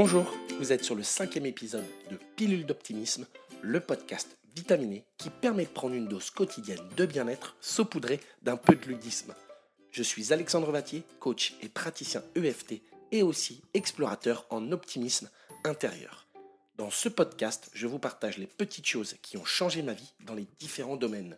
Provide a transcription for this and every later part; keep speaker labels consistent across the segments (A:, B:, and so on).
A: Bonjour, vous êtes sur le cinquième épisode de Pilule d'optimisme, le podcast vitaminé qui permet de prendre une dose quotidienne de bien-être saupoudrée d'un peu de ludisme. Je suis Alexandre Vatier, coach et praticien EFT et aussi explorateur en optimisme intérieur. Dans ce podcast, je vous partage les petites choses qui ont changé ma vie dans les différents domaines.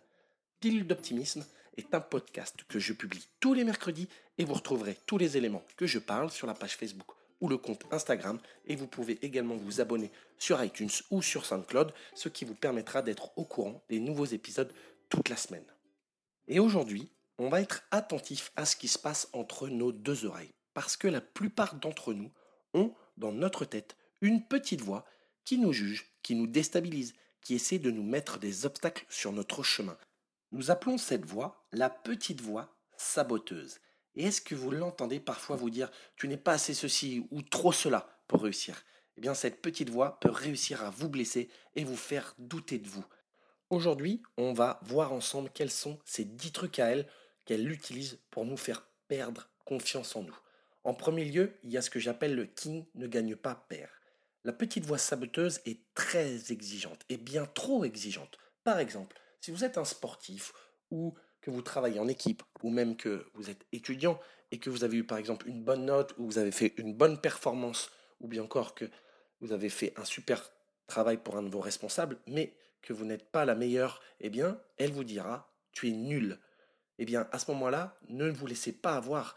A: Pilule d'optimisme est un podcast que je publie tous les mercredis et vous retrouverez tous les éléments que je parle sur la page Facebook ou le compte Instagram et vous pouvez également vous abonner sur iTunes ou sur SoundCloud, ce qui vous permettra d'être au courant des nouveaux épisodes toute la semaine. Et aujourd'hui, on va être attentif à ce qui se passe entre nos deux oreilles, parce que la plupart d'entre nous ont dans notre tête une petite voix qui nous juge, qui nous déstabilise, qui essaie de nous mettre des obstacles sur notre chemin. Nous appelons cette voix la petite voix saboteuse. Et est-ce que vous l'entendez parfois vous dire tu n'es pas assez ceci ou trop cela pour réussir? Eh bien, cette petite voix peut réussir à vous blesser et vous faire douter de vous. Aujourd'hui, on va voir ensemble quels sont ces 10 trucs à elle qu'elle utilise pour nous faire perdre confiance en nous. En premier lieu, il y a ce que j'appelle le king ne gagne pas perd. La petite voix saboteuse est très exigeante et bien trop exigeante. Par exemple, si vous êtes un sportif ou que vous travaillez en équipe ou même que vous êtes étudiant et que vous avez eu par exemple une bonne note ou vous avez fait une bonne performance ou bien encore que vous avez fait un super travail pour un de vos responsables mais que vous n'êtes pas la meilleure, eh bien, elle vous dira tu es nul. Eh bien, à ce moment-là, ne vous laissez pas avoir.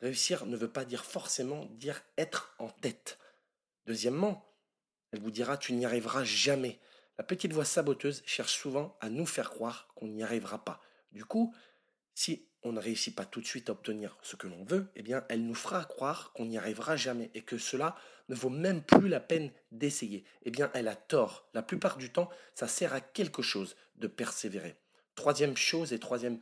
A: Réussir ne veut pas dire forcément dire être en tête. Deuxièmement, elle vous dira tu n'y arriveras jamais. La petite voix saboteuse cherche souvent à nous faire croire qu'on n'y arrivera pas. Du coup, si on ne réussit pas tout de suite à obtenir ce que l'on veut, eh bien, elle nous fera croire qu'on n'y arrivera jamais et que cela ne vaut même plus la peine d'essayer. Eh bien, elle a tort. La plupart du temps, ça sert à quelque chose de persévérer. Troisième chose et troisième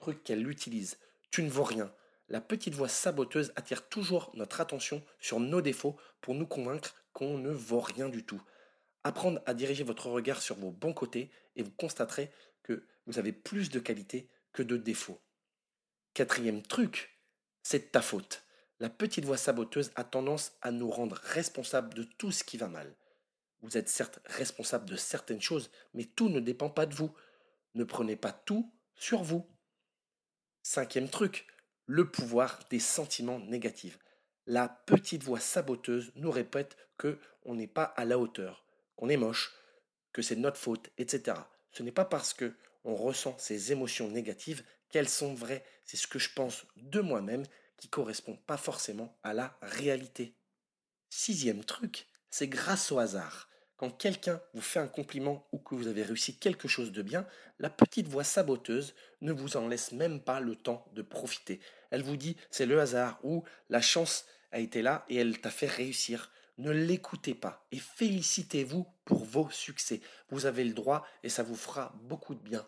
A: truc qu'elle utilise, tu ne vaux rien. La petite voix saboteuse attire toujours notre attention sur nos défauts pour nous convaincre qu'on ne vaut rien du tout. Apprendre à diriger votre regard sur vos bons côtés et vous constaterez que vous avez plus de qualités que de défauts. Quatrième truc, c'est ta faute. La petite voix saboteuse a tendance à nous rendre responsables de tout ce qui va mal. Vous êtes certes responsable de certaines choses, mais tout ne dépend pas de vous. Ne prenez pas tout sur vous. Cinquième truc, le pouvoir des sentiments négatifs. La petite voix saboteuse nous répète que on n'est pas à la hauteur, qu'on est moche, que c'est notre faute, etc. Ce n'est pas parce que on ressent ces émotions négatives, qu'elles sont vraies. C'est ce que je pense de moi-même qui correspond pas forcément à la réalité. Sixième truc, c'est grâce au hasard. Quand quelqu'un vous fait un compliment ou que vous avez réussi quelque chose de bien, la petite voix saboteuse ne vous en laisse même pas le temps de profiter. Elle vous dit c'est le hasard ou la chance a été là et elle t'a fait réussir. Ne l'écoutez pas et félicitez-vous pour vos succès. Vous avez le droit et ça vous fera beaucoup de bien.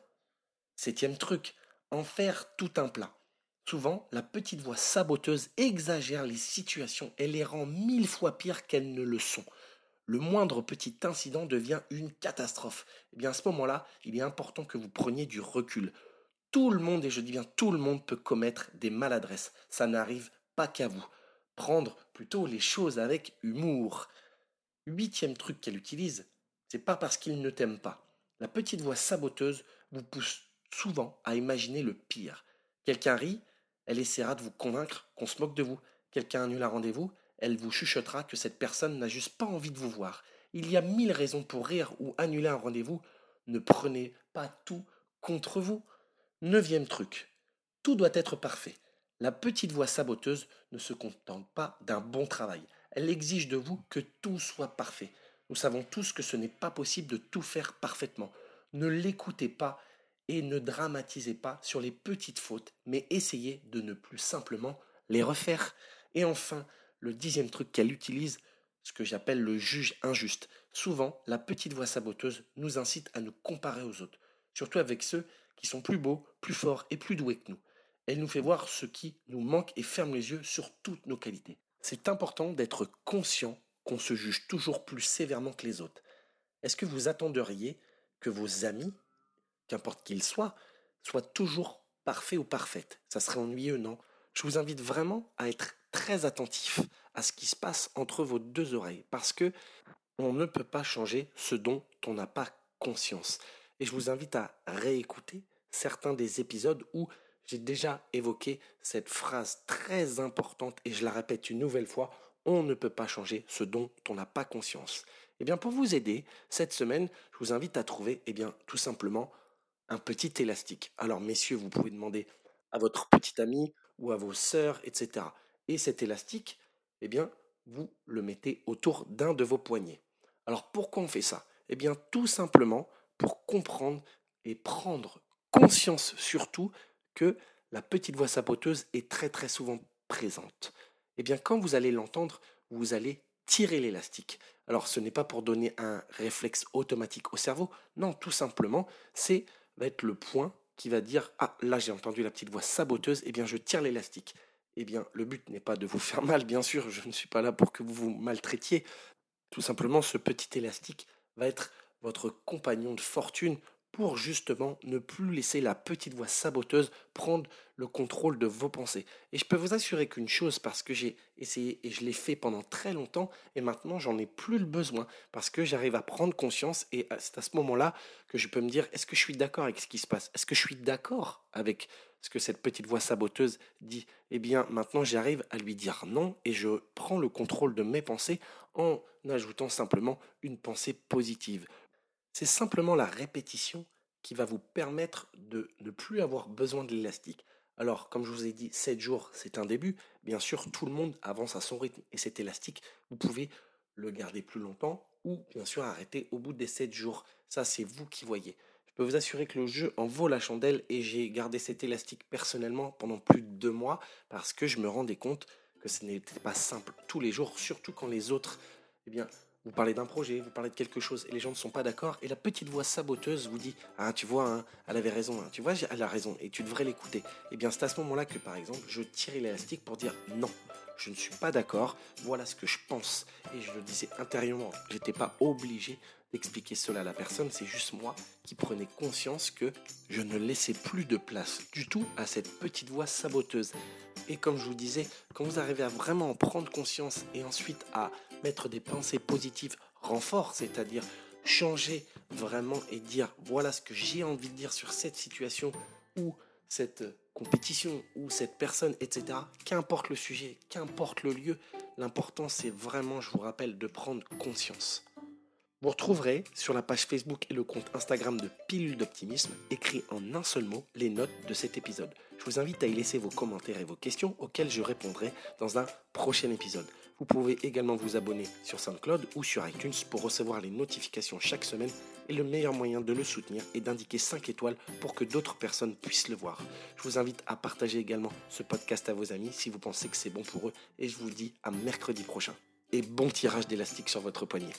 A: Septième truc, en faire tout un plat. Souvent, la petite voix saboteuse exagère les situations et les rend mille fois pires qu'elles ne le sont. Le moindre petit incident devient une catastrophe. Et eh bien à ce moment-là, il est important que vous preniez du recul. Tout le monde, et je dis bien tout le monde, peut commettre des maladresses. Ça n'arrive pas qu'à vous. Prendre plutôt les choses avec humour. Huitième truc qu'elle utilise, c'est pas parce qu'il ne t'aime pas. La petite voix saboteuse vous pousse souvent à imaginer le pire. Quelqu'un rit, elle essaiera de vous convaincre qu'on se moque de vous. Quelqu'un annule un rendez-vous, elle vous chuchotera que cette personne n'a juste pas envie de vous voir. Il y a mille raisons pour rire ou annuler un rendez-vous. Ne prenez pas tout contre vous. Neuvième truc. Tout doit être parfait. La petite voix saboteuse ne se contente pas d'un bon travail. Elle exige de vous que tout soit parfait. Nous savons tous que ce n'est pas possible de tout faire parfaitement. Ne l'écoutez pas et ne dramatisez pas sur les petites fautes, mais essayez de ne plus simplement les refaire. Et enfin, le dixième truc qu'elle utilise, ce que j'appelle le juge injuste. Souvent, la petite voix saboteuse nous incite à nous comparer aux autres, surtout avec ceux qui sont plus beaux, plus forts et plus doués que nous. Elle nous fait voir ce qui nous manque et ferme les yeux sur toutes nos qualités. C'est important d'être conscient qu'on se juge toujours plus sévèrement que les autres. Est-ce que vous attenderiez que vos amis qu'importe qu'il soit, soit toujours parfait ou parfaite. Ça serait ennuyeux, non? Je vous invite vraiment à être très attentif à ce qui se passe entre vos deux oreilles parce que on ne peut pas changer ce dont on n'a pas conscience. Et je vous invite à réécouter certains des épisodes où j'ai déjà évoqué cette phrase très importante et je la répète une nouvelle fois, on ne peut pas changer ce dont on n'a pas conscience. Eh bien, pour vous aider, cette semaine, je vous invite à trouver, eh bien, tout simplement, un petit élastique. Alors, messieurs, vous pouvez demander à votre petit ami ou à vos sœurs, etc. Et cet élastique, eh bien, vous le mettez autour d'un de vos poignets. Alors, pourquoi on fait ça? Eh bien, tout simplement pour comprendre et prendre conscience surtout la petite voix saboteuse est très très souvent présente. Eh bien, quand vous allez l'entendre, vous allez tirer l'élastique. Alors, ce n'est pas pour donner un réflexe automatique au cerveau, non, tout simplement, c'est va être le point qui va dire ah là j'ai entendu la petite voix saboteuse, eh bien je tire l'élastique. Eh bien, le but n'est pas de vous faire mal, bien sûr, je ne suis pas là pour que vous vous maltraitiez. Tout simplement, ce petit élastique va être votre compagnon de fortune pour justement ne plus laisser la petite voix saboteuse prendre le contrôle de vos pensées. Et je peux vous assurer qu'une chose, parce que j'ai essayé et je l'ai fait pendant très longtemps, et maintenant j'en ai plus le besoin, parce que j'arrive à prendre conscience, et c'est à ce moment-là que je peux me dire, est-ce que je suis d'accord avec ce qui se passe? Est-ce que je suis d'accord avec ce que cette petite voix saboteuse dit? Eh bien, maintenant j'arrive à lui dire non, et je prends le contrôle de mes pensées en ajoutant simplement une pensée positive. C'est simplement la répétition qui va vous permettre de ne plus avoir besoin de l'élastique. Alors, comme je vous ai dit, 7 jours, c'est un début. Bien sûr, tout le monde avance à son rythme. Et cet élastique, vous pouvez le garder plus longtemps ou bien sûr arrêter au bout des 7 jours. Ça, c'est vous qui voyez. Je peux vous assurer que le jeu en vaut la chandelle et j'ai gardé cet élastique personnellement pendant plus de 2 mois parce que je me rendais compte que ce n'était pas simple tous les jours, surtout quand les autres eh bien, vous parlez d'un projet, vous parlez de quelque chose et les gens ne sont pas d'accord et la petite voix saboteuse vous dit ah tu vois hein, elle avait raison hein, tu vois elle a raison et tu devrais l'écouter. Et eh bien c'est à ce moment-là que par exemple je tirais l'élastique pour dire non je ne suis pas d'accord voilà ce que je pense et je le disais intérieurement j'étais pas obligé d'expliquer cela à la personne c'est juste moi qui prenais conscience que je ne laissais plus de place du tout à cette petite voix saboteuse. Et comme je vous disais, quand vous arrivez à vraiment en prendre conscience et ensuite à mettre des pensées positives renfort, c'est-à-dire changer vraiment et dire voilà ce que j'ai envie de dire sur cette situation ou cette compétition ou cette personne, etc. Qu'importe le sujet, qu'importe le lieu, l'important c'est vraiment, je vous rappelle, de prendre conscience. Vous retrouverez sur la page Facebook et le compte Instagram de Pilule d'Optimisme, écrit en un seul mot, les notes de cet épisode. Je vous invite à y laisser vos commentaires et vos questions auxquelles je répondrai dans un prochain épisode. Vous pouvez également vous abonner sur SoundCloud ou sur iTunes pour recevoir les notifications chaque semaine et le meilleur moyen de le soutenir est d'indiquer 5 étoiles pour que d'autres personnes puissent le voir. Je vous invite à partager également ce podcast à vos amis si vous pensez que c'est bon pour eux et je vous dis à mercredi prochain. Et bon tirage d'élastique sur votre poignet.